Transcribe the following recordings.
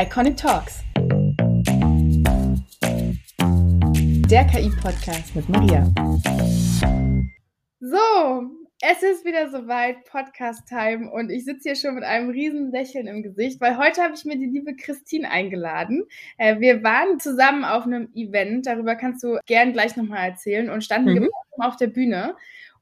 Iconic Talks. Der KI-Podcast mit Maria. So, es ist wieder soweit, Podcast-Time und ich sitze hier schon mit einem riesen Lächeln im Gesicht, weil heute habe ich mir die liebe Christine eingeladen. Äh, wir waren zusammen auf einem Event, darüber kannst du gern gleich nochmal erzählen und standen mhm. gemeinsam auf der Bühne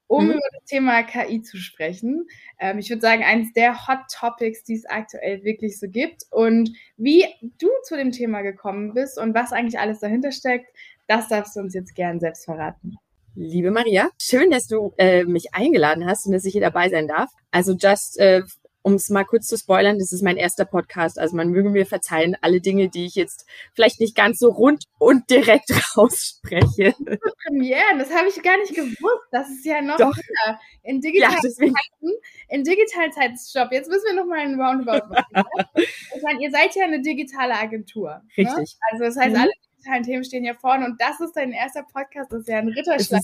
um mhm. über das Thema KI zu sprechen. Ähm, ich würde sagen, eines der Hot Topics, die es aktuell wirklich so gibt. Und wie du zu dem Thema gekommen bist und was eigentlich alles dahinter steckt, das darfst du uns jetzt gern selbst verraten. Liebe Maria, schön, dass du äh, mich eingeladen hast und dass ich hier dabei sein darf. Also just äh, um es mal kurz zu spoilern, das ist mein erster Podcast. Also man möge mir verzeihen, alle Dinge, die ich jetzt vielleicht nicht ganz so rund und direkt rausspreche. Premieren, das habe ich gar nicht gewusst. Das ist ja noch Doch. in digitalen ja, Zeiten. In digitalen Zeiten, stopp, jetzt müssen wir noch mal einen Roundabout machen. ich meine, ihr seid ja eine digitale Agentur. Ne? Richtig. Ne? Also das heißt, mhm. alle digitalen Themen stehen hier vorne und das ist dein erster Podcast, das ist ja ein Ritterschlag.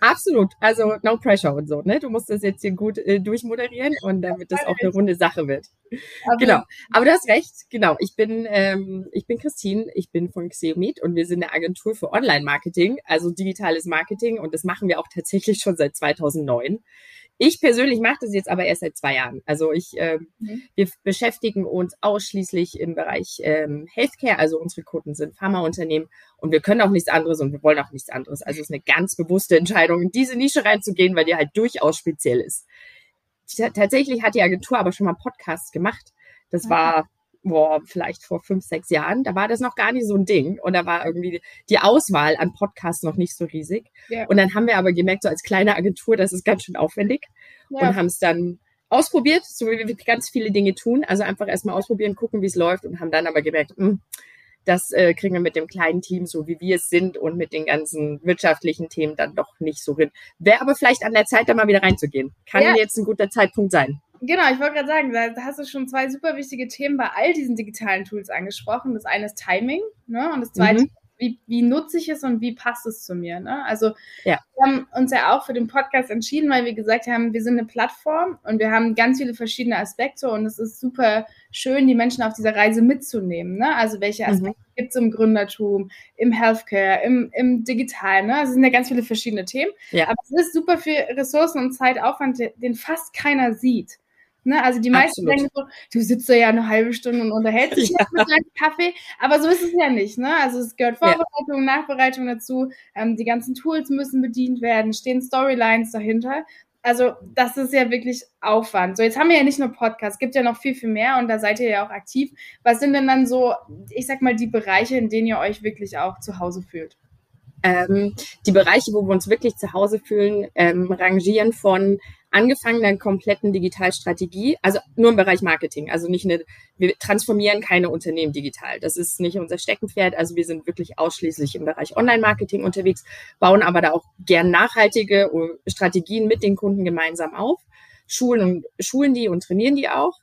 Absolut, also no pressure und so, ne? Du musst das jetzt hier gut äh, durchmoderieren und damit das auch eine runde Sache wird. Aber genau, aber du hast recht, genau. Ich bin, ähm, ich bin Christine, ich bin von Xeomet und wir sind eine Agentur für Online-Marketing, also digitales Marketing und das machen wir auch tatsächlich schon seit 2009. Ich persönlich mache das jetzt aber erst seit zwei Jahren. Also ich, ähm, mhm. wir beschäftigen uns ausschließlich im Bereich ähm, Healthcare. Also unsere Kunden sind Pharmaunternehmen und wir können auch nichts anderes und wir wollen auch nichts anderes. Also es ist eine ganz bewusste Entscheidung, in diese Nische reinzugehen, weil die halt durchaus speziell ist. Tatsächlich hat die Agentur aber schon mal Podcasts gemacht. Das ah. war boah, vielleicht vor fünf, sechs Jahren, da war das noch gar nicht so ein Ding. Und da war irgendwie die Auswahl an Podcasts noch nicht so riesig. Ja. Und dann haben wir aber gemerkt, so als kleine Agentur, das ist ganz schön aufwendig. Ja. Und haben es dann ausprobiert, so wie wir ganz viele Dinge tun. Also einfach erstmal ausprobieren, gucken, wie es läuft und haben dann aber gemerkt, mh, hm, das äh, kriegen wir mit dem kleinen Team, so wie wir es sind und mit den ganzen wirtschaftlichen Themen dann doch nicht so hin. Wäre aber vielleicht an der Zeit, da mal wieder reinzugehen. Kann ja. jetzt ein guter Zeitpunkt sein. Genau, ich wollte gerade sagen, da hast du schon zwei super wichtige Themen bei all diesen digitalen Tools angesprochen. Das eine ist Timing, ne? Und das zweite mhm wie, wie nutze ich es und wie passt es zu mir. Ne? Also ja. wir haben uns ja auch für den Podcast entschieden, weil wir gesagt haben, wir sind eine Plattform und wir haben ganz viele verschiedene Aspekte und es ist super schön, die Menschen auf dieser Reise mitzunehmen. Ne? Also welche mhm. Aspekte mhm. gibt es im Gründertum, im Healthcare, im, im Digitalen. Ne? Also es sind ja ganz viele verschiedene Themen. Ja. Aber es ist super viel Ressourcen und Zeitaufwand, den fast keiner sieht. Ne? Also die meisten Absolut. denken so, du sitzt da ja eine halbe Stunde und unterhältst dich ja. mit deinem Kaffee, aber so ist es ja nicht. Ne? Also es gehört Vorbereitung, ja. Nachbereitung dazu, ähm, die ganzen Tools müssen bedient werden, stehen Storylines dahinter. Also das ist ja wirklich Aufwand. So, jetzt haben wir ja nicht nur Podcasts, gibt ja noch viel, viel mehr und da seid ihr ja auch aktiv. Was sind denn dann so, ich sag mal, die Bereiche, in denen ihr euch wirklich auch zu Hause fühlt? Ähm, die Bereiche, wo wir uns wirklich zu Hause fühlen, ähm, rangieren von angefangen der kompletten Digitalstrategie, also nur im Bereich Marketing, also nicht eine, wir transformieren keine Unternehmen digital. Das ist nicht unser Steckenpferd. Also wir sind wirklich ausschließlich im Bereich Online-Marketing unterwegs, bauen aber da auch gern nachhaltige Strategien mit den Kunden gemeinsam auf, schulen und schulen die und trainieren die auch.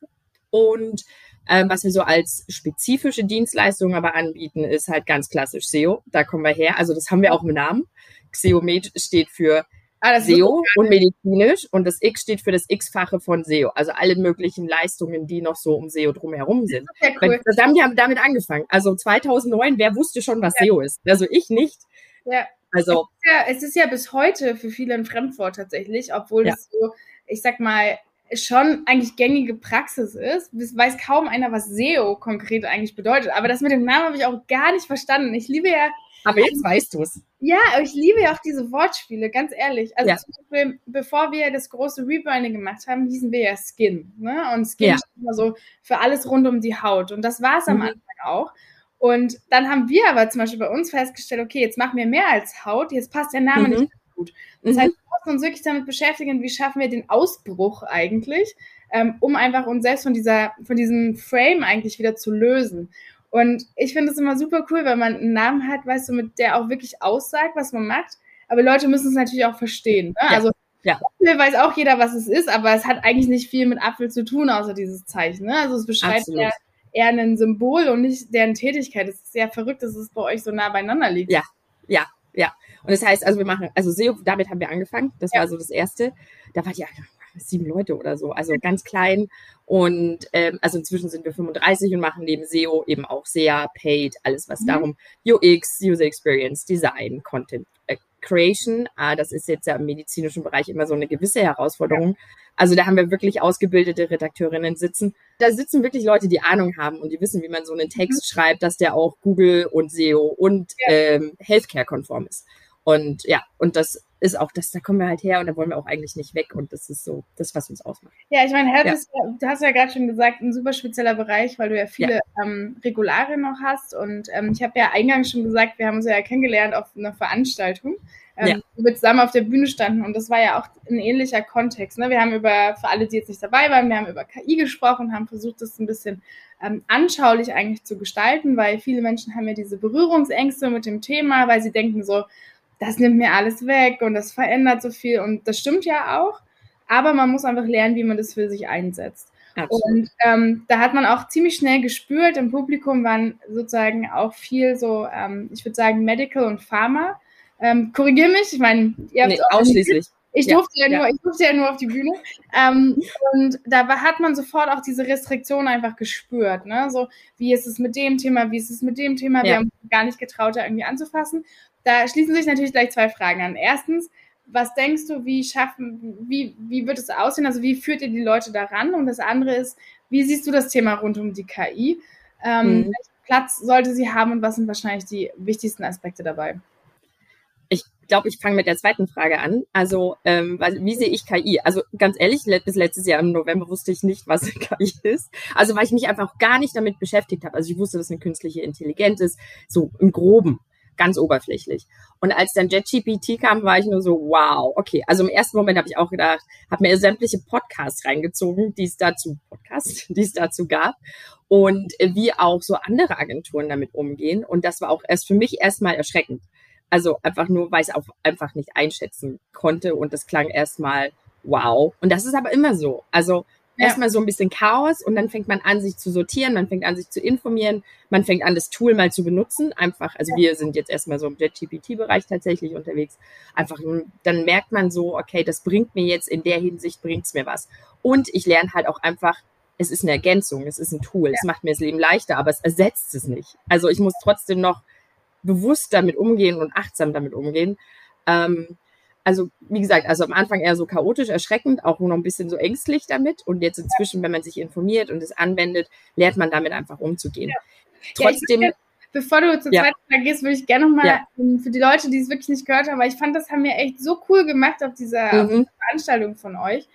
Und ähm, was wir so als spezifische Dienstleistungen aber anbieten, ist halt ganz klassisch SEO. Da kommen wir her. Also das haben wir auch im Namen. Xeomed steht für ah, SEO und medizinisch und das X steht für das X-fache von SEO. Also alle möglichen Leistungen, die noch so um SEO drumherum sind. Cool. Weil, haben die haben damit angefangen. Also 2009, wer wusste schon, was ja. SEO ist? Also ich nicht. Ja. Also es ist ja, es ist ja bis heute für viele ein Fremdwort tatsächlich, obwohl ja. es so, ich sag mal, schon eigentlich gängige Praxis ist. Es weiß kaum einer, was SEO konkret eigentlich bedeutet. Aber das mit dem Namen habe ich auch gar nicht verstanden. Ich liebe ja aber jetzt weißt du es. Ja, ich liebe ja auch diese Wortspiele, ganz ehrlich. Also ja. zum Beispiel, bevor wir das große Rebranding gemacht haben, hießen wir ja Skin. Ne? Und Skin ja. steht immer so für alles rund um die Haut. Und das war es am mhm. Anfang auch. Und dann haben wir aber zum Beispiel bei uns festgestellt, okay, jetzt machen wir mehr als Haut, jetzt passt der Name mhm. nicht gut. Das mhm. heißt, wir müssen uns wirklich damit beschäftigen, wie schaffen wir den Ausbruch eigentlich, ähm, um einfach uns selbst von dieser, von diesem Frame eigentlich wieder zu lösen. Und ich finde es immer super cool, wenn man einen Namen hat, weißt du, mit der auch wirklich aussagt, was man macht. Aber Leute müssen es natürlich auch verstehen. Ne? Ja. Also ja. Apfel weiß auch jeder, was es ist, aber es hat eigentlich nicht viel mit Apfel zu tun, außer dieses Zeichen. Ne? Also es beschreibt ja eher ein Symbol und nicht deren Tätigkeit. Es ist sehr verrückt, dass es bei euch so nah beieinander liegt. Ja, ja, ja. Und das heißt, also wir machen, also SEO, damit haben wir angefangen. Das ja. war so das Erste. Da war die, sieben Leute oder so, also ganz klein. Und ähm, also inzwischen sind wir 35 und machen neben SEO eben auch sehr Paid, alles was mhm. darum UX, User Experience, Design, Content äh, Creation. Ah, das ist jetzt ja im medizinischen Bereich immer so eine gewisse Herausforderung. Also da haben wir wirklich ausgebildete Redakteurinnen sitzen. Da sitzen wirklich Leute, die Ahnung haben und die wissen, wie man so einen Text mhm. schreibt, dass der auch Google und SEO und ja. ähm, Healthcare-konform ist. Und ja, und das ist auch das, da kommen wir halt her und da wollen wir auch eigentlich nicht weg und das ist so das, was uns ausmacht. Ja, ich meine, Health ja. ist, du hast ja gerade schon gesagt, ein super spezieller Bereich, weil du ja viele ja. Ähm, Regularien noch hast und ähm, ich habe ja eingangs schon gesagt, wir haben uns ja kennengelernt auf einer Veranstaltung, ähm, ja. wo wir zusammen auf der Bühne standen und das war ja auch ein ähnlicher Kontext. Ne? Wir haben über, für alle, die jetzt nicht dabei waren, wir haben über KI gesprochen, haben versucht, das ein bisschen ähm, anschaulich eigentlich zu gestalten, weil viele Menschen haben ja diese Berührungsängste mit dem Thema, weil sie denken so, das nimmt mir alles weg und das verändert so viel. Und das stimmt ja auch. Aber man muss einfach lernen, wie man das für sich einsetzt. Absolut. Und ähm, da hat man auch ziemlich schnell gespürt, im Publikum waren sozusagen auch viel so, ähm, ich würde sagen, Medical und Pharma. Ähm, Korrigier mich, ich meine, ihr habt nee, ausschließlich. Ich durfte ja, ja, nur, ich durfte ja nur auf die Bühne. Ähm, und da hat man sofort auch diese Restriktion einfach gespürt. Ne? So, wie ist es mit dem Thema, wie ist es mit dem Thema? Ja. Wir haben gar nicht getraut, da irgendwie anzufassen. Da schließen sich natürlich gleich zwei Fragen an. Erstens, was denkst du, wie schaffen, wie, wie wird es aussehen? Also wie führt ihr die Leute daran? Und das andere ist, wie siehst du das Thema rund um die KI? Ähm, mhm. Welchen Platz sollte sie haben und was sind wahrscheinlich die wichtigsten Aspekte dabei? Ich glaube, ich fange mit der zweiten Frage an. Also, ähm, wie sehe ich KI? Also ganz ehrlich, bis letztes Jahr im November wusste ich nicht, was KI ist. Also weil ich mich einfach gar nicht damit beschäftigt habe. Also ich wusste, dass eine künstliche Intelligenz ist, so im Groben ganz oberflächlich. Und als dann JetGPT kam, war ich nur so, wow, okay. Also im ersten Moment habe ich auch gedacht, habe mir sämtliche Podcasts reingezogen, die es dazu, Podcasts, die es dazu gab. Und wie auch so andere Agenturen damit umgehen. Und das war auch erst für mich erstmal erschreckend. Also einfach nur, weil ich es auch einfach nicht einschätzen konnte. Und das klang erstmal wow. Und das ist aber immer so. Also ja. erstmal so ein bisschen Chaos und dann fängt man an, sich zu sortieren, man fängt an, sich zu informieren, man fängt an, das Tool mal zu benutzen. Einfach, also ja. wir sind jetzt erstmal so im JetGPT-Bereich tatsächlich unterwegs. Einfach, dann merkt man so, okay, das bringt mir jetzt in der Hinsicht, bringt's mir was. Und ich lerne halt auch einfach, es ist eine Ergänzung, es ist ein Tool, ja. es macht mir das Leben leichter, aber es ersetzt es nicht. Also ich muss trotzdem noch bewusst damit umgehen und achtsam damit umgehen. Ähm, also wie gesagt, also am Anfang eher so chaotisch, erschreckend, auch noch ein bisschen so ängstlich damit. Und jetzt inzwischen, wenn man sich informiert und es anwendet, lernt man damit einfach umzugehen. Ja. Trotzdem. Ja, bevor du zur ja. zweiten Frage gehst, würde ich gerne nochmal ja. Ähm, für die Leute, die es wirklich nicht gehört haben, weil ich fand, das haben wir echt so cool gemacht auf dieser, mhm. auf dieser Veranstaltung von euch.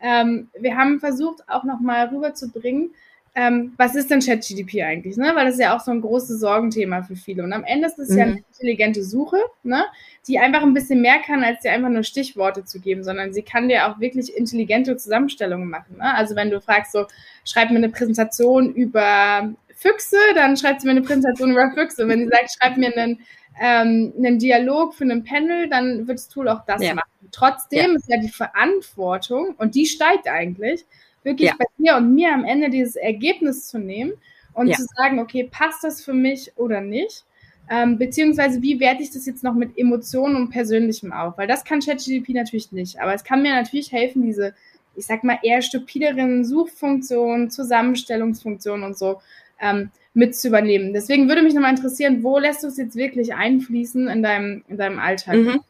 Ähm, wir haben versucht, auch nochmal rüberzubringen, ähm, was ist denn ChatGDP eigentlich? Ne? Weil das ist ja auch so ein großes Sorgenthema für viele. Und am Ende ist es mhm. ja eine intelligente Suche, ne? die einfach ein bisschen mehr kann, als dir einfach nur Stichworte zu geben, sondern sie kann dir auch wirklich intelligente Zusammenstellungen machen. Ne? Also wenn du fragst, so, schreib mir eine Präsentation über Füchse, dann schreibt sie mir eine Präsentation über Füchse. Wenn sie sagt, schreib mir einen, ähm, einen Dialog für einen Panel, dann wird das Tool auch das ja. machen. Trotzdem ja. ist ja die Verantwortung, und die steigt eigentlich, wirklich ja. bei dir und mir am Ende dieses Ergebnis zu nehmen und ja. zu sagen, okay, passt das für mich oder nicht? Ähm, beziehungsweise wie werte ich das jetzt noch mit Emotionen und Persönlichem auf? Weil das kann ChatGPT natürlich nicht. Aber es kann mir natürlich helfen, diese, ich sag mal, eher stupideren Suchfunktionen, Zusammenstellungsfunktionen und so ähm, mit zu übernehmen. Deswegen würde mich nochmal interessieren, wo lässt du es jetzt wirklich einfließen in deinem, in deinem Alltag? Mhm.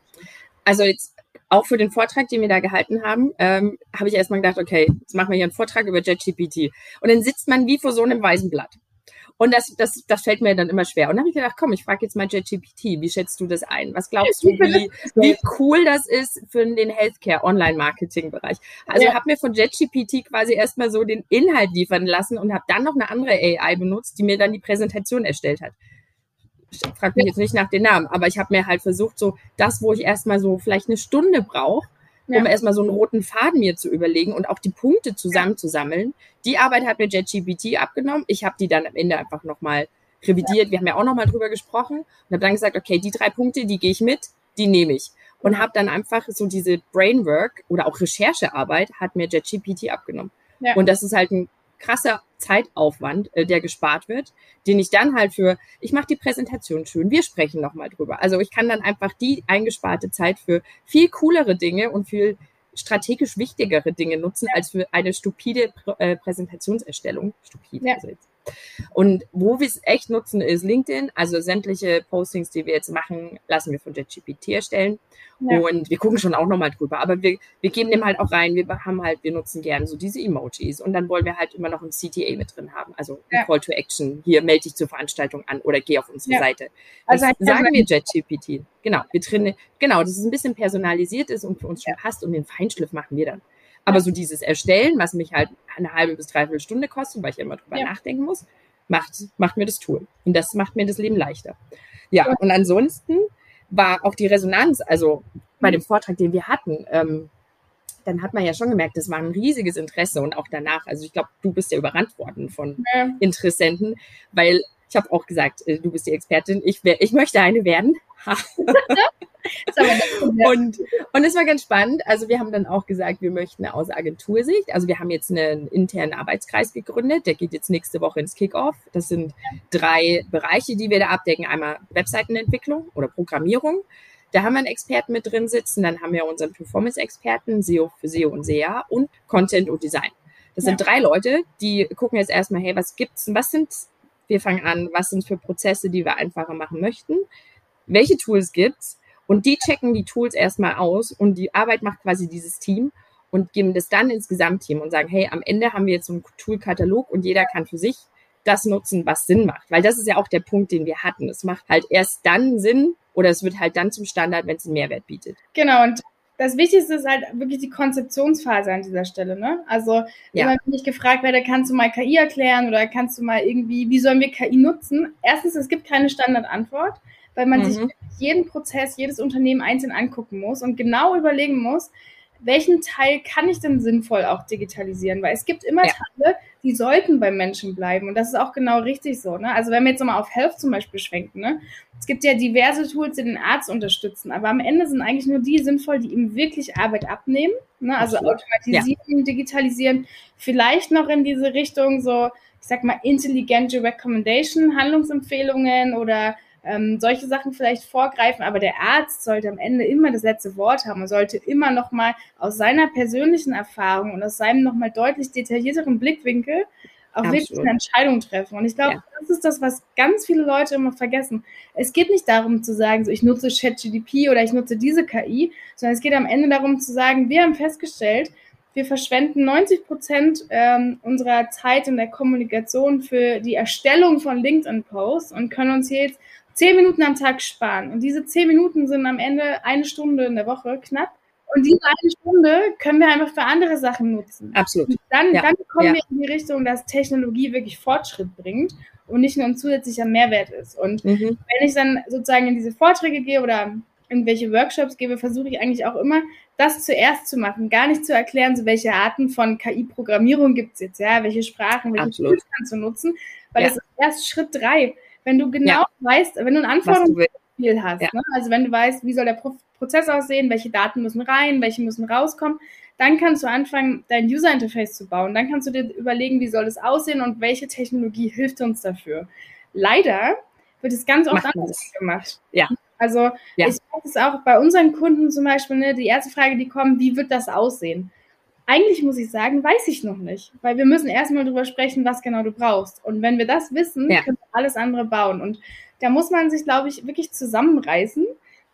Also jetzt auch für den Vortrag, den wir da gehalten haben, ähm, habe ich erstmal gedacht, okay, jetzt machen wir hier einen Vortrag über JetGPT. Und dann sitzt man wie vor so einem weißen Blatt. Und das, das, das fällt mir dann immer schwer. Und dann habe ich gedacht, komm, ich frage jetzt mal JetGPT, wie schätzt du das ein? Was glaubst du, wie, wie cool das ist für den Healthcare Online-Marketing-Bereich? Also ja. habe mir von JetGPT quasi erstmal so den Inhalt liefern lassen und habe dann noch eine andere AI benutzt, die mir dann die Präsentation erstellt hat ich frage mich jetzt nicht nach den Namen, aber ich habe mir halt versucht, so das, wo ich erstmal so vielleicht eine Stunde brauche, um ja. erstmal so einen roten Faden mir zu überlegen und auch die Punkte zusammenzusammeln. Die Arbeit hat mir JetGPT abgenommen. Ich habe die dann am Ende einfach nochmal revidiert. Wir haben ja auch nochmal drüber gesprochen und habe dann gesagt, okay, die drei Punkte, die gehe ich mit, die nehme ich. Und habe dann einfach so diese Brainwork oder auch Recherchearbeit hat mir JetGPT abgenommen. Ja. Und das ist halt ein krasser Zeitaufwand, äh, der gespart wird, den ich dann halt für, ich mache die Präsentation schön, wir sprechen nochmal drüber. Also ich kann dann einfach die eingesparte Zeit für viel coolere Dinge und viel strategisch wichtigere Dinge nutzen als für eine stupide äh, Präsentationserstellung. Stupide, ja. also jetzt und wo wir es echt nutzen, ist LinkedIn. Also sämtliche Postings, die wir jetzt machen, lassen wir von JetGPT erstellen. Ja. Und wir gucken schon auch nochmal drüber. Aber wir, wir geben dem halt auch rein. Wir haben halt, wir nutzen gerne so diese Emojis. Und dann wollen wir halt immer noch ein CTA mit drin haben. Also ja. Call to Action. Hier melde dich zur Veranstaltung an oder geh auf unsere ja. Seite. Das also sagen wir JetGPT. Genau, wir drin, genau, dass es ein bisschen personalisiert ist und für uns schon passt und den Feinschliff machen wir dann. Aber so dieses Erstellen, was mich halt eine halbe bis dreiviertel Stunde kostet, weil ich immer drüber ja. nachdenken muss, macht, macht mir das Tool. Und das macht mir das Leben leichter. Ja, und ansonsten war auch die Resonanz, also bei dem Vortrag, den wir hatten, ähm, dann hat man ja schon gemerkt, das war ein riesiges Interesse und auch danach. Also ich glaube, du bist ja überrannt worden von ja. Interessenten, weil ich habe auch gesagt, äh, du bist die Expertin, ich, wär, ich möchte eine werden. und, und es war ganz spannend. Also wir haben dann auch gesagt, wir möchten aus Agentursicht, also wir haben jetzt einen internen Arbeitskreis gegründet, der geht jetzt nächste Woche ins Kickoff. Das sind drei Bereiche, die wir da abdecken. Einmal Webseitenentwicklung oder Programmierung. Da haben wir einen Experten mit drin sitzen. Dann haben wir unseren Performance-Experten, SEO für SEO und SEA und Content und Design. Das sind drei Leute, die gucken jetzt erstmal, hey, was gibt's, was sind, wir fangen an, was sind für Prozesse, die wir einfacher machen möchten? Welche Tools gibt's? Und die checken die Tools erstmal aus und die Arbeit macht quasi dieses Team und geben das dann ins Gesamtteam und sagen, hey, am Ende haben wir jetzt so einen Toolkatalog und jeder kann für sich das nutzen, was Sinn macht. Weil das ist ja auch der Punkt, den wir hatten. Es macht halt erst dann Sinn oder es wird halt dann zum Standard, wenn es einen Mehrwert bietet. Genau, und das Wichtigste ist halt wirklich die Konzeptionsphase an dieser Stelle. Ne? Also ja. wenn ich gefragt werde, kannst du mal KI erklären oder kannst du mal irgendwie, wie sollen wir KI nutzen? Erstens, es gibt keine Standardantwort weil man mhm. sich jeden Prozess, jedes Unternehmen einzeln angucken muss und genau überlegen muss, welchen Teil kann ich denn sinnvoll auch digitalisieren? Weil es gibt immer ja. Teile, die sollten beim Menschen bleiben. Und das ist auch genau richtig so. Ne? Also wenn wir jetzt nochmal auf Health zum Beispiel schwenken, ne? es gibt ja diverse Tools, die den Arzt unterstützen, aber am Ende sind eigentlich nur die sinnvoll, die ihm wirklich Arbeit abnehmen. Ne? Also Absolut. automatisieren, ja. digitalisieren, vielleicht noch in diese Richtung so, ich sag mal, intelligente Recommendation, Handlungsempfehlungen oder ähm, solche Sachen vielleicht vorgreifen, aber der Arzt sollte am Ende immer das letzte Wort haben und sollte immer noch mal aus seiner persönlichen Erfahrung und aus seinem noch mal deutlich detaillierteren Blickwinkel auch Absolut. wirklich eine Entscheidung treffen. Und ich glaube, ja. das ist das, was ganz viele Leute immer vergessen. Es geht nicht darum zu sagen, so ich nutze ChatGDP oder ich nutze diese KI, sondern es geht am Ende darum zu sagen, wir haben festgestellt, wir verschwenden 90 Prozent ähm, unserer Zeit in der Kommunikation für die Erstellung von LinkedIn-Posts und können uns hier jetzt zehn Minuten am Tag sparen. Und diese zehn Minuten sind am Ende eine Stunde in der Woche knapp. Und diese eine Stunde können wir einfach für andere Sachen nutzen. Absolut. Und dann, ja. dann kommen ja. wir in die Richtung, dass Technologie wirklich Fortschritt bringt und nicht nur ein zusätzlicher Mehrwert ist. Und mhm. wenn ich dann sozusagen in diese Vorträge gehe oder irgendwelche Workshops gebe, versuche ich eigentlich auch immer, das zuerst zu machen, gar nicht zu erklären, so welche Arten von KI-Programmierung gibt es jetzt, ja, welche Sprachen, welche. Tools kannst du nutzen, weil ja. das ist erst Schritt drei. Wenn du genau ja. weißt, wenn du ein Anforderungsprofil hast, ja. ne? also wenn du weißt, wie soll der Pro Prozess aussehen, welche Daten müssen rein, welche müssen rauskommen, dann kannst du anfangen, dein User Interface zu bauen. Dann kannst du dir überlegen, wie soll es aussehen und welche Technologie hilft uns dafür. Leider wird es ganz oft Macht anders gemacht. Ja. Also ja. ich weiß es auch bei unseren Kunden zum Beispiel, ne, die erste Frage, die kommt, wie wird das aussehen? Eigentlich muss ich sagen, weiß ich noch nicht, weil wir müssen erstmal darüber sprechen, was genau du brauchst. Und wenn wir das wissen, ja. können wir alles andere bauen. Und da muss man sich, glaube ich, wirklich zusammenreißen,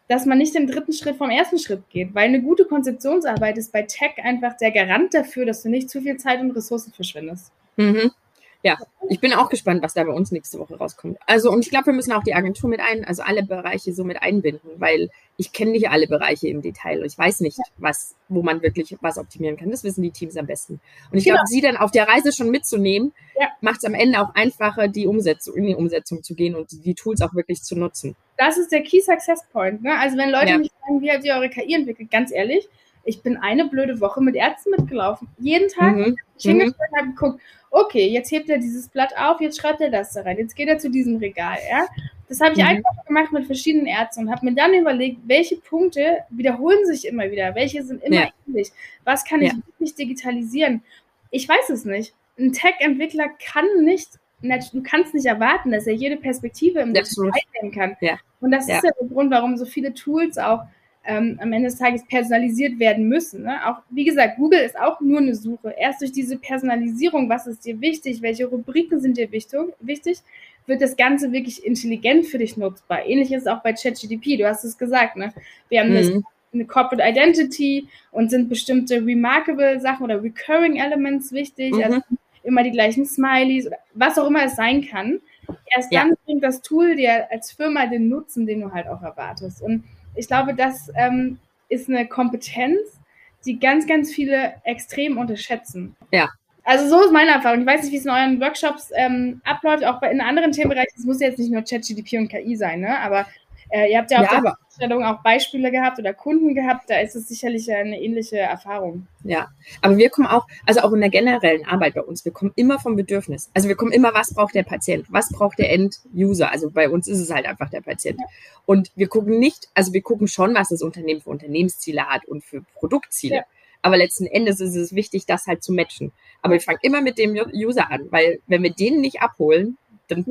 dass man nicht den dritten Schritt vom ersten Schritt geht, weil eine gute Konzeptionsarbeit ist bei Tech einfach der Garant dafür, dass du nicht zu viel Zeit und Ressourcen verschwendest. Mhm. Ja, ich bin auch gespannt, was da bei uns nächste Woche rauskommt. Also, und ich glaube, wir müssen auch die Agentur mit ein, also alle Bereiche so mit einbinden, weil ich kenne nicht alle Bereiche im Detail. Ich weiß nicht, was, wo man wirklich was optimieren kann. Das wissen die Teams am besten. Und ich genau. glaube, sie dann auf der Reise schon mitzunehmen, ja. macht es am Ende auch einfacher, die Umsetzung, in die Umsetzung zu gehen und die Tools auch wirklich zu nutzen. Das ist der Key Success Point. Ne? Also wenn Leute ja. mich fragen, wie habt ihr eure KI entwickelt, ganz ehrlich, ich bin eine blöde Woche mit Ärzten mitgelaufen. Jeden Tag mhm. ich hingestellt mhm. habe geguckt, okay, jetzt hebt er dieses Blatt auf, jetzt schreibt er das da rein, jetzt geht er zu diesem Regal, ja. Das habe ich mhm. einfach gemacht mit verschiedenen Ärzten und habe mir dann überlegt, welche Punkte wiederholen sich immer wieder, welche sind immer ja. ähnlich, was kann ich wirklich digitalisieren? Ich weiß es nicht. Ein Tech-Entwickler kann nicht, du kannst nicht erwarten, dass er jede Perspektive im Detail einnehmen kann. Ja. Und das ja. ist ja der Grund, warum so viele Tools auch ähm, am Ende des Tages personalisiert werden müssen. Ne? Auch, wie gesagt, Google ist auch nur eine Suche. Erst durch diese Personalisierung, was ist dir wichtig, welche Rubriken sind dir wichtig, wichtig wird das Ganze wirklich intelligent für dich nutzbar. Ähnlich ist es auch bei ChatGDP, du hast es gesagt, ne? Wir haben mhm. eine Corporate Identity und sind bestimmte remarkable Sachen oder recurring Elements wichtig, mhm. also immer die gleichen Smileys oder was auch immer es sein kann. Erst dann ja. bringt das Tool dir als Firma den Nutzen, den du halt auch erwartest. Und ich glaube, das ähm, ist eine Kompetenz, die ganz, ganz viele extrem unterschätzen. Ja. Also so ist meine Erfahrung. Ich weiß nicht, wie es in euren Workshops ähm, abläuft, auch bei, in anderen Themenbereichen. Es muss jetzt nicht nur ChatGDP und KI sein, ne? Aber äh, ihr habt ja auf ja, der Vorstellung auch Beispiele gehabt oder Kunden gehabt, da ist es sicherlich eine ähnliche Erfahrung. Ja, aber wir kommen auch, also auch in der generellen Arbeit bei uns, wir kommen immer vom Bedürfnis. Also wir kommen immer, was braucht der Patient, was braucht der End-User. Also bei uns ist es halt einfach der Patient. Ja. Und wir gucken nicht, also wir gucken schon, was das Unternehmen für Unternehmensziele hat und für Produktziele. Ja. Aber letzten Endes ist es wichtig, das halt zu matchen. Aber wir fangen immer mit dem User an, weil wenn wir den nicht abholen, dann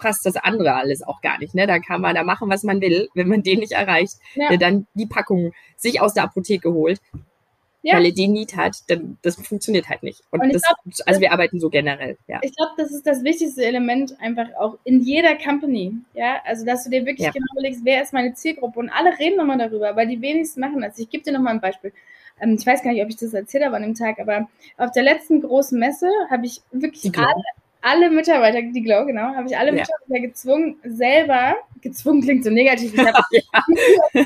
passt das andere alles auch gar nicht. Ne? Da kann man da machen, was man will, wenn man den nicht erreicht, ja. der dann die Packung sich aus der Apotheke holt. Ja. weil er den Need hat, dann das funktioniert halt nicht. Und, Und das, glaub, also wir arbeiten so generell, ja. Ich glaube, das ist das wichtigste Element einfach auch in jeder Company, ja. Also dass du dir wirklich ja. genau überlegst, wer ist meine Zielgruppe und alle reden nochmal darüber, weil die wenigsten machen das. Ich gebe dir nochmal ein Beispiel. Ähm, ich weiß gar nicht, ob ich das erzählt habe an dem Tag, aber auf der letzten großen Messe habe ich wirklich alle, alle Mitarbeiter, die Glow, genau, habe ich alle ja. Mitarbeiter gezwungen, selber, gezwungen klingt so negativ, ich, ja.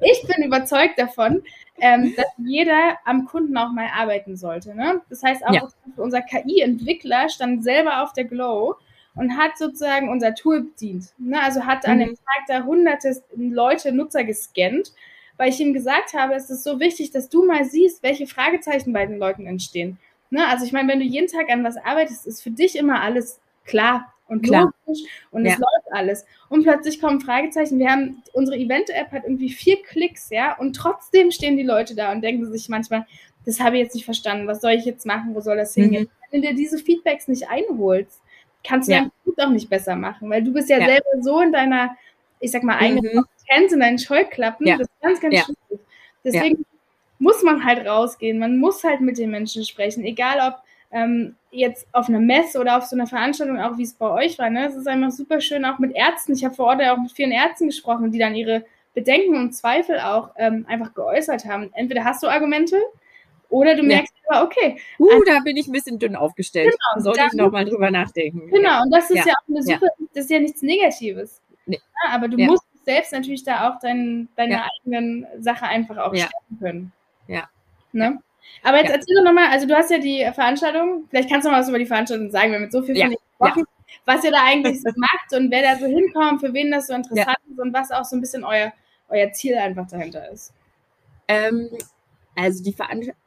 ich bin überzeugt davon, ähm, dass jeder am Kunden auch mal arbeiten sollte. Ne? Das heißt, auch ja. unser KI-Entwickler stand selber auf der Glow und hat sozusagen unser Tool bedient. Ne? Also hat an mhm. dem Tag da hunderte Leute, Nutzer gescannt, weil ich ihm gesagt habe, es ist so wichtig, dass du mal siehst, welche Fragezeichen bei den Leuten entstehen. Ne? Also ich meine, wenn du jeden Tag an was arbeitest, ist für dich immer alles klar und klar. logisch und ja. es läuft alles. Und plötzlich kommen Fragezeichen. Wir haben, unsere Event-App hat irgendwie vier Klicks, ja, und trotzdem stehen die Leute da und denken sich manchmal, das habe ich jetzt nicht verstanden, was soll ich jetzt machen, wo soll das hingehen? Mhm. Wenn du dir diese Feedbacks nicht einholst, kannst du ja. dein Produkt auch nicht besser machen, weil du bist ja, ja, selber so in deiner, ich sag mal, eigenen mhm. Kompetenz, in deinen Scheuklappen, ja. das ist ganz, ganz schwierig. Deswegen muss man halt rausgehen, man muss halt mit den Menschen sprechen, egal ob ähm, jetzt auf einer Messe oder auf so einer Veranstaltung, auch wie es bei euch war. Ne? Es ist einfach super schön, auch mit Ärzten. Ich habe vor Ort ja auch mit vielen Ärzten gesprochen, die dann ihre Bedenken und Zweifel auch ähm, einfach geäußert haben. Entweder hast du Argumente oder du merkst ja. aber, okay. Uh, also, da bin ich ein bisschen dünn aufgestellt. Genau, Sollte ich nochmal drüber nachdenken. Genau, und das ist ja, ja auch eine super, das ist ja nichts Negatives. Nee. Ja, aber du musst selbst natürlich da auch dein, deine eigenen Sache einfach auch stellen können. Ja. Ne? Aber jetzt ja. erzähl doch nochmal, also du hast ja die Veranstaltung, vielleicht kannst du noch was über die Veranstaltung sagen, wir haben mit so viel ja. von gesprochen, ja. was ihr da eigentlich so macht und wer da so hinkommt, für wen das so interessant ist und was auch so ein bisschen euer, euer Ziel einfach dahinter ist. Ähm, also die Veranstaltung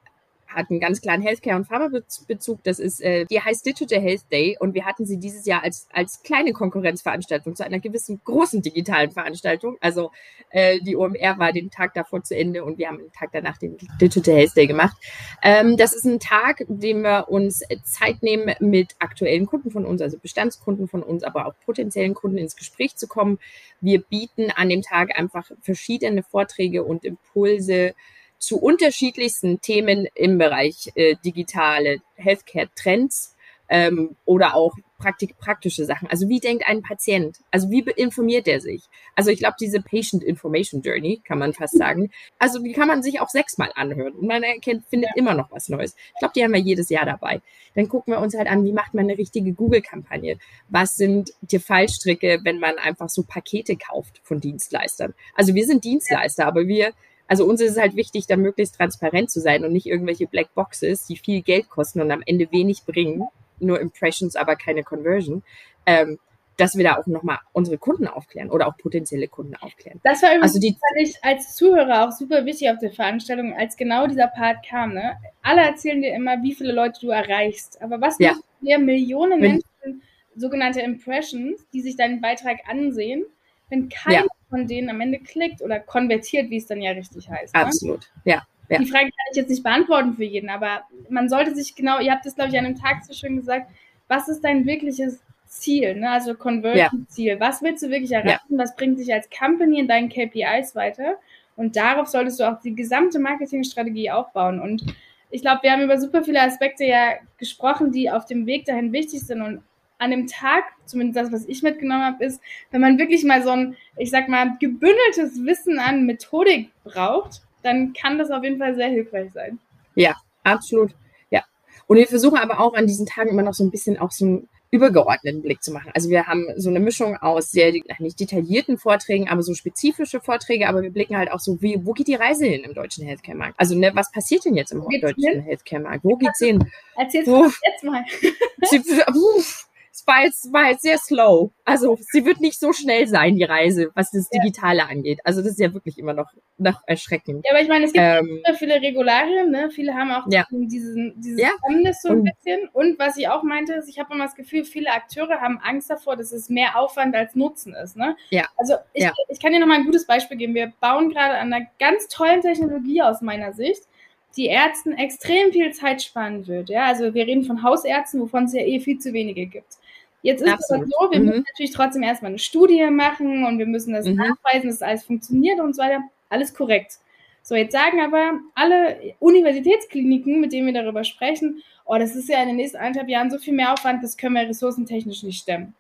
hat einen ganz klaren Healthcare- und Pharmabezug. Das ist, äh, die heißt Digital Health Day und wir hatten sie dieses Jahr als, als kleine Konkurrenzveranstaltung zu einer gewissen großen digitalen Veranstaltung. Also äh, die OMR war den Tag davor zu Ende und wir haben den Tag danach den Digital Health Day gemacht. Ähm, das ist ein Tag, dem wir uns Zeit nehmen, mit aktuellen Kunden von uns, also Bestandskunden von uns, aber auch potenziellen Kunden ins Gespräch zu kommen. Wir bieten an dem Tag einfach verschiedene Vorträge und Impulse zu unterschiedlichsten Themen im Bereich äh, digitale Healthcare-Trends ähm, oder auch praktik praktische Sachen. Also wie denkt ein Patient? Also wie informiert er sich? Also ich glaube, diese Patient Information Journey, kann man fast sagen, also die kann man sich auch sechsmal anhören und man erkennt, findet immer noch was Neues. Ich glaube, die haben wir jedes Jahr dabei. Dann gucken wir uns halt an, wie macht man eine richtige Google-Kampagne? Was sind die Fallstricke, wenn man einfach so Pakete kauft von Dienstleistern? Also wir sind Dienstleister, aber wir also uns ist es halt wichtig, da möglichst transparent zu sein und nicht irgendwelche Black Boxes, die viel Geld kosten und am Ende wenig bringen, nur Impressions, aber keine Conversion. Ähm, dass wir da auch nochmal unsere Kunden aufklären oder auch potenzielle Kunden aufklären. Das war übrigens also die, ich als Zuhörer auch super wichtig auf der Veranstaltung, als genau dieser Part kam. Ne? Alle erzählen dir immer, wie viele Leute du erreichst. Aber was ja. wir Millionen Menschen, sogenannte Impressions, die sich deinen Beitrag ansehen, wenn keiner ja von denen am Ende klickt oder konvertiert, wie es dann ja richtig heißt. Ne? Absolut, ja. Ja. Die Frage kann ich jetzt nicht beantworten für jeden, aber man sollte sich genau, ihr habt das, glaube ich, an einem Tag so schön gesagt, was ist dein wirkliches Ziel, ne? also Conversion-Ziel? Ja. Was willst du wirklich erreichen? Ja. Was bringt dich als Company in deinen KPIs weiter? Und darauf solltest du auch die gesamte Marketingstrategie aufbauen. Und ich glaube, wir haben über super viele Aspekte ja gesprochen, die auf dem Weg dahin wichtig sind. Und an dem Tag, zumindest das, was ich mitgenommen habe, ist, wenn man wirklich mal so ein, ich sag mal, gebündeltes Wissen an Methodik braucht, dann kann das auf jeden Fall sehr hilfreich sein. Ja, absolut. Ja. Und wir versuchen aber auch an diesen Tagen immer noch so ein bisschen auch so ein übergeordneten Blick zu machen. Also wir haben so eine Mischung aus sehr nicht detaillierten Vorträgen, aber so spezifische Vorträge, aber wir blicken halt auch so, wie, wo geht die Reise hin im deutschen Healthcare-Markt? Also ne, was passiert denn jetzt im deutschen Healthcare-Markt? Wo geht's hin? Erzähl's uns jetzt mal. es war jetzt, war jetzt sehr slow. Also sie wird nicht so schnell sein, die Reise, was das Digitale ja. angeht. Also das ist ja wirklich immer noch, noch erschreckend. Ja, aber ich meine, es gibt ähm, viele Regularien, ne? Viele haben auch ja. diesen, dieses ja. so ein und, bisschen. Und was ich auch meinte, ist, ich habe immer das Gefühl, viele Akteure haben Angst davor, dass es mehr Aufwand als Nutzen ist. Ne? Ja. Also ich, ja. ich kann dir noch mal ein gutes Beispiel geben. Wir bauen gerade an einer ganz tollen Technologie aus meiner Sicht die Ärzten extrem viel Zeit sparen wird. Ja, also wir reden von Hausärzten, wovon es ja eh viel zu wenige gibt. Jetzt ist es so, wir mhm. müssen natürlich trotzdem erstmal eine Studie machen und wir müssen das mhm. nachweisen, dass alles funktioniert und so weiter. Alles korrekt. So, jetzt sagen aber alle Universitätskliniken, mit denen wir darüber sprechen, oh, das ist ja in den nächsten eineinhalb Jahren so viel mehr Aufwand, das können wir ressourcentechnisch nicht stemmen.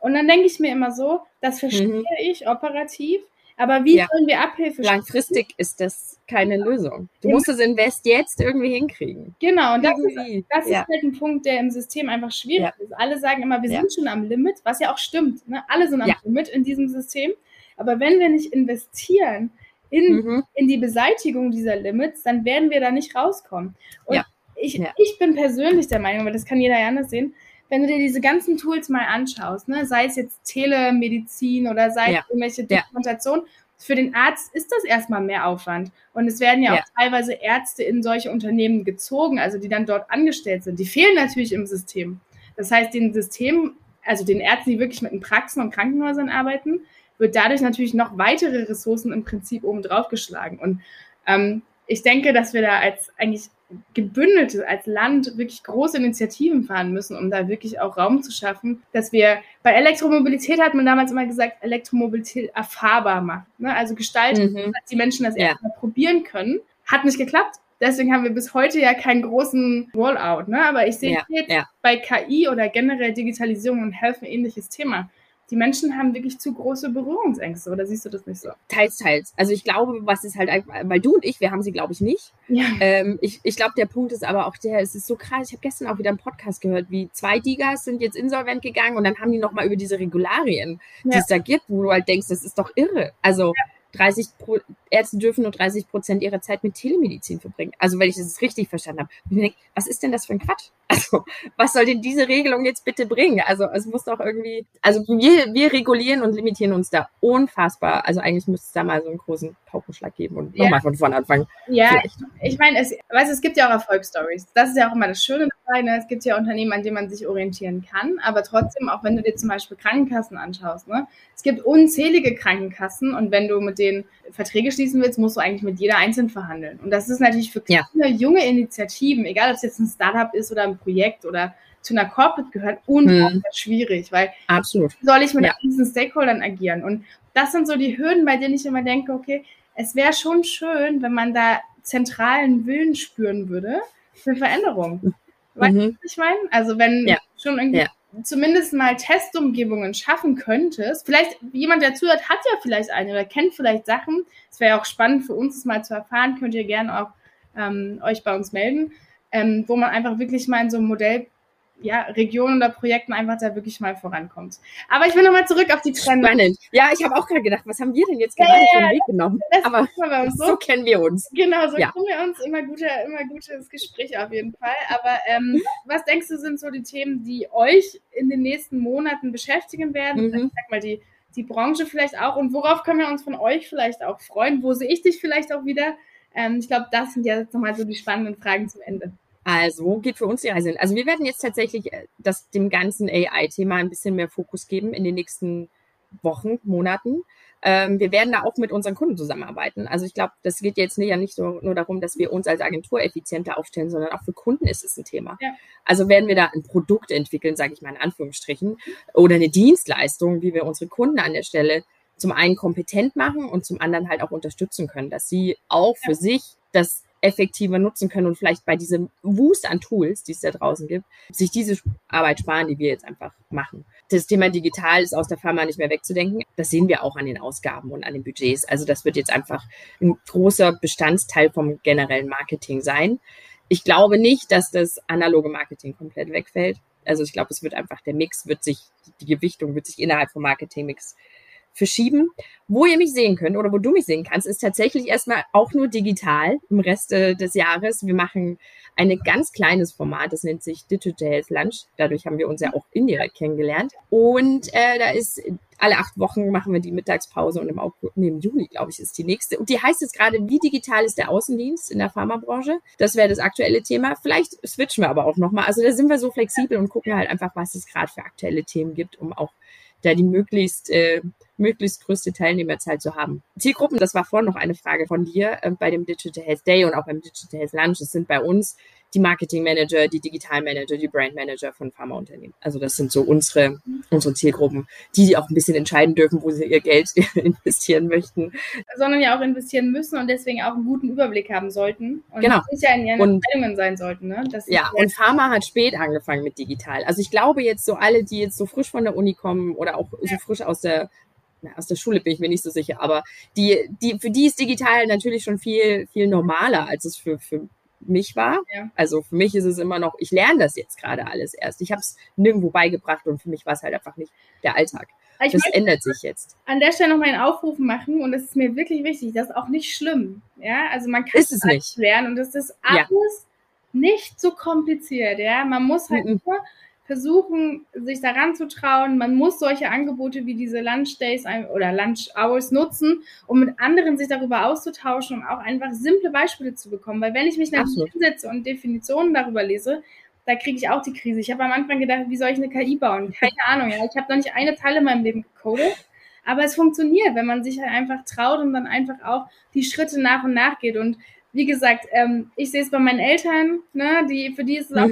Und dann denke ich mir immer so, das verstehe mhm. ich operativ, aber wie ja. sollen wir Abhilfe Langfristig schaffen? ist das keine Lösung. Du ja. musst das Invest jetzt irgendwie hinkriegen. Genau, und das, ist, das ja. ist halt ein Punkt, der im System einfach schwierig ist. Alle sagen immer, wir sind schon am Limit, was ja auch stimmt. Ne? Alle sind am Limit in diesem System. Aber wenn wir nicht investieren in, mhm. in die Beseitigung dieser Limits, dann werden wir da nicht rauskommen. Und ich, ich bin persönlich der Meinung, aber das kann jeder ja anders sehen, wenn du dir diese ganzen Tools mal anschaust, ne, sei es jetzt Telemedizin oder sei es ja. irgendwelche Dokumentationen, ja. für den Arzt ist das erstmal mehr Aufwand. Und es werden ja, ja, auch teilweise Ärzte in solche Unternehmen gezogen, also die dann dort angestellt sind. Die fehlen natürlich im System. Das heißt, den System, also den Ärzten, die wirklich mit den Praxen und Krankenhäusern arbeiten, wird dadurch natürlich noch weitere Ressourcen im Prinzip oben drauf geschlagen. Und ähm, ich denke, dass wir da als eigentlich gebündelt als Land wirklich große Initiativen fahren müssen, um da wirklich auch Raum zu schaffen, dass wir bei Elektromobilität hat man damals immer gesagt, Elektromobilität erfahrbar machen. Ne? Also gestalten, mhm. dass die Menschen das ja. erstmal probieren können. Hat nicht geklappt. Deswegen haben wir bis heute ja keinen großen Rollout. Ne? Aber ich sehe ja, jetzt ja. bei KI oder generell Digitalisierung und Health ein ähnliches Thema die Menschen haben wirklich zu große Berührungsängste, oder siehst du das nicht so? Teils, teils. Also ich glaube, was ist halt, weil du und ich, wir haben sie, glaube ich, nicht. Ja. Ähm, ich ich glaube, der Punkt ist aber auch der, es ist so krass, ich habe gestern auch wieder einen Podcast gehört, wie zwei Digas sind jetzt insolvent gegangen und dann haben die nochmal über diese Regularien, die ja. es da gibt, wo du halt denkst, das ist doch irre. Also ja. 30 Pro Ärzte dürfen nur 30 Prozent ihrer Zeit mit Telemedizin verbringen. Also, wenn ich das richtig verstanden habe. Denke, was ist denn das für ein Quatsch? Also, was soll denn diese Regelung jetzt bitte bringen? Also, es muss doch irgendwie, also wir, wir regulieren und limitieren uns da unfassbar. Also, eigentlich müsste es da mal so einen großen Paukenschlag geben und ja. nochmal von vorne anfangen. Ja, Vielleicht. ich meine, es, weißt, es gibt ja auch Erfolgsstories. Das ist ja auch immer das Schöne dabei. Ne? Es gibt ja Unternehmen, an denen man sich orientieren kann. Aber trotzdem, auch wenn du dir zum Beispiel Krankenkassen anschaust, ne? es gibt unzählige Krankenkassen und wenn du mit denen Verträge schließen willst, musst du eigentlich mit jeder einzeln verhandeln. Und das ist natürlich für kleine, ja. junge Initiativen, egal ob es jetzt ein Startup ist oder ein Projekt oder zu einer Corporate gehört, unfassbar hm. schwierig, weil Absolut. soll ich mit ja. diesen Stakeholdern agieren? Und das sind so die Hürden, bei denen ich immer denke, okay, es wäre schon schön, wenn man da zentralen Willen spüren würde für Veränderung. Weißt du, mhm. was ich meine? Also wenn ja. schon irgendwie ja zumindest mal Testumgebungen schaffen könntest, vielleicht jemand, der zuhört, hat ja vielleicht eine oder kennt vielleicht Sachen. Es wäre ja auch spannend für uns, das mal zu erfahren. Könnt ihr gerne auch ähm, euch bei uns melden, ähm, wo man einfach wirklich mal in so einem Modell ja, Regionen oder Projekten einfach da wirklich mal vorankommt. Aber ich will nochmal zurück auf die Trends. Spannend. Ja, ich habe auch gerade gedacht, was haben wir denn jetzt gerade ja, den Weg genommen? Aber so. so. kennen wir uns. Genau, so ja. kennen wir uns. Immer, gute, immer gutes Gespräch auf jeden Fall. Aber ähm, was denkst du, sind so die Themen, die euch in den nächsten Monaten beschäftigen werden? Mhm. Ich sag mal, die, die Branche vielleicht auch. Und worauf können wir uns von euch vielleicht auch freuen? Wo sehe ich dich vielleicht auch wieder? Ähm, ich glaube, das sind ja nochmal so die spannenden Fragen zum Ende. Also, geht für uns die Reise hin? Also, wir werden jetzt tatsächlich äh, das, dem ganzen AI-Thema ein bisschen mehr Fokus geben in den nächsten Wochen, Monaten. Ähm, wir werden da auch mit unseren Kunden zusammenarbeiten. Also ich glaube, das geht jetzt ja nicht so, nur darum, dass wir uns als Agentur effizienter aufstellen, sondern auch für Kunden ist es ein Thema. Ja. Also werden wir da ein Produkt entwickeln, sage ich mal in Anführungsstrichen, oder eine Dienstleistung, wie wir unsere Kunden an der Stelle zum einen kompetent machen und zum anderen halt auch unterstützen können, dass sie auch für ja. sich das effektiver nutzen können und vielleicht bei diesem Wust an Tools, die es da draußen gibt, sich diese Arbeit sparen, die wir jetzt einfach machen. Das Thema digital ist aus der Pharma nicht mehr wegzudenken. Das sehen wir auch an den Ausgaben und an den Budgets. Also das wird jetzt einfach ein großer Bestandteil vom generellen Marketing sein. Ich glaube nicht, dass das analoge Marketing komplett wegfällt. Also ich glaube, es wird einfach der Mix wird sich, die Gewichtung wird sich innerhalb vom Marketingmix verschieben. Wo ihr mich sehen könnt oder wo du mich sehen kannst, ist tatsächlich erstmal auch nur digital im Rest des Jahres. Wir machen ein ganz kleines Format, das nennt sich Digital Lunch. Dadurch haben wir uns ja auch indirekt kennengelernt. Und äh, da ist alle acht Wochen machen wir die Mittagspause und im, August, nee, im Juli, glaube ich, ist die nächste. Und die heißt jetzt gerade, wie digital ist der Außendienst in der Pharmabranche? Das wäre das aktuelle Thema. Vielleicht switchen wir aber auch nochmal. Also da sind wir so flexibel und gucken halt einfach, was es gerade für aktuelle Themen gibt, um auch da die möglichst, äh, möglichst größte Teilnehmerzahl zu haben. Zielgruppen, das war vorhin noch eine Frage von dir äh, bei dem Digital Health Day und auch beim Digital Health Lunch. Das sind bei uns die Marketing Manager, die Digital Manager, die Brand Manager von Pharmaunternehmen. Also das sind so unsere, unsere Zielgruppen, die, die auch ein bisschen entscheiden dürfen, wo sie ihr Geld investieren möchten. Sondern ja auch investieren müssen und deswegen auch einen guten Überblick haben sollten. Und genau. sicher in ihren und, Entscheidungen sein sollten. Ne? Ja, und Pharma hat spät angefangen mit digital. Also ich glaube jetzt so alle, die jetzt so frisch von der Uni kommen oder auch so frisch aus der aus der Schule bin ich mir nicht so sicher, aber die, die, für die ist digital natürlich schon viel, viel normaler, als es für, für mich war. Ja. Also für mich ist es immer noch, ich lerne das jetzt gerade alles erst. Ich habe es nirgendwo beigebracht und für mich war es halt einfach nicht der Alltag. Ich das ändert sich jetzt. An der Stelle noch mal einen Aufruf machen und das ist mir wirklich wichtig, das ist auch nicht schlimm. Ja, also man kann ist es nicht. lernen und das ist alles ja. nicht so kompliziert. Ja, man muss halt mhm. nur versuchen, sich daran zu trauen. Man muss solche Angebote wie diese Lunch Days oder Lunch Hours nutzen, um mit anderen sich darüber auszutauschen und auch einfach simple Beispiele zu bekommen. Weil wenn ich mich dann hinsetze und Definitionen darüber lese, da kriege ich auch die Krise. Ich habe am Anfang gedacht, wie soll ich eine KI bauen? Keine Ahnung. Ja. Ich habe noch nicht eine Teil in meinem Leben gecodet. Aber es funktioniert, wenn man sich halt einfach traut und dann einfach auch die Schritte nach und nach geht. Und wie gesagt, ähm, ich sehe es bei meinen Eltern, ne, die, für die ist es mhm. auch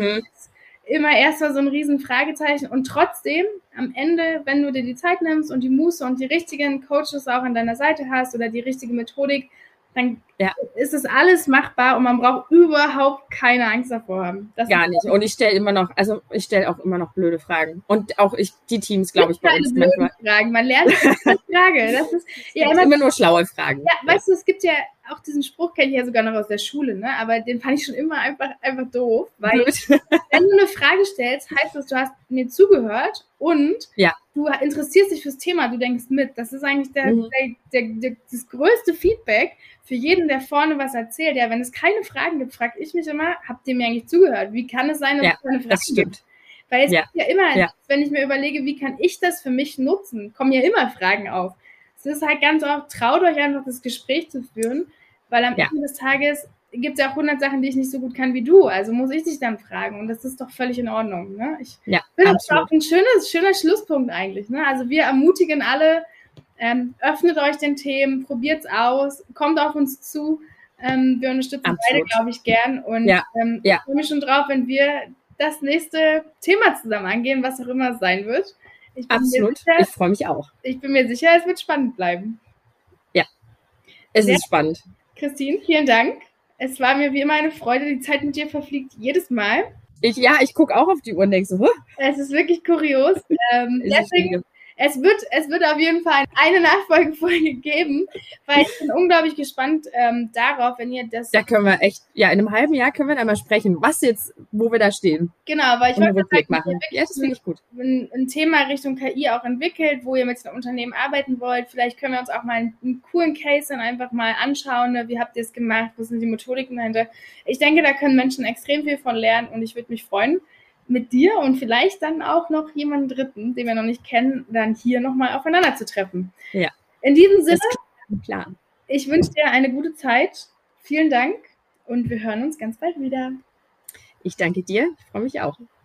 immer erstmal so ein riesen Fragezeichen und trotzdem am Ende, wenn du dir die Zeit nimmst und die Muße und die richtigen Coaches auch an deiner Seite hast oder die richtige Methodik, dann ja. ist es alles machbar und man braucht überhaupt keine Angst davor haben. Das Gar nicht. Und ich stelle immer noch, also ich stelle auch immer noch blöde Fragen. Und auch ich, die Teams, glaube ich, bei uns manchmal. Fragen. Man lernt Frage. Das ist ja immer, immer nur schlaue Fragen. Ja, weißt du, es gibt ja auch diesen Spruch kenne ich ja sogar noch aus der Schule, ne? Aber den fand ich schon immer einfach, einfach doof, weil wenn du eine Frage stellst, heißt das, du hast mir zugehört und ja. du interessierst dich fürs Thema, du denkst mit. Das ist eigentlich der, mhm. der, der, das größte Feedback für jeden, der vorne was erzählt. Ja, wenn es keine Fragen gibt, frage ich mich immer, habt ihr mir eigentlich zugehört? Wie kann es sein, dass ja, es keine Fragen das stimmt. gibt? Weil es ja. gibt ja immer, ja. wenn ich mir überlege, wie kann ich das für mich nutzen, kommen ja immer Fragen auf. Es ist halt ganz oft, traut euch einfach das Gespräch zu führen, weil am ja. Ende des Tages gibt es ja auch 100 Sachen, die ich nicht so gut kann wie du. Also muss ich dich dann fragen. Und das ist doch völlig in Ordnung. Ne? Ich ja, finde das auch ein schönes, schöner Schlusspunkt eigentlich. Ne? Also wir ermutigen alle, ähm, öffnet euch den Themen, probiert es aus, kommt auf uns zu. Ähm, wir unterstützen Absolut. beide, glaube ich, gern. Und ja. Ähm, ja. ich freue mich schon drauf, wenn wir das nächste Thema zusammen angehen, was auch immer es sein wird. Absolut. Sicher, ich freue mich auch. Ich bin mir sicher, es wird spannend bleiben. Ja, es Sehr ist spannend. Christine, vielen Dank. Es war mir wie immer eine Freude. Die Zeit mit dir verfliegt jedes Mal. Ich, ja, ich gucke auch auf die Uhr und denke so, huh. Es ist wirklich kurios. Ähm, deswegen es wird, es wird auf jeden Fall eine Nachfolgefolge geben, weil ich bin unglaublich gespannt ähm, darauf, wenn ihr das. Da können wir echt, ja, in einem halben Jahr können wir dann mal sprechen, was jetzt, wo wir da stehen. Genau, weil ich wollte Rückblick machen. Ja, das finde ich gut. Ein, ein, Thema Richtung KI auch entwickelt, wo ihr mit den Unternehmen arbeiten wollt. Vielleicht können wir uns auch mal einen, einen coolen Case dann einfach mal anschauen. Ne? Wie habt ihr es gemacht? Was sind die Methodiken dahinter? Ich denke, da können Menschen extrem viel von lernen und ich würde mich freuen mit dir und vielleicht dann auch noch jemanden Dritten, den wir noch nicht kennen, dann hier nochmal aufeinander zu treffen. Ja. In diesem Sinne, Plan. ich wünsche dir eine gute Zeit. Vielen Dank und wir hören uns ganz bald wieder. Ich danke dir, ich freue mich auch.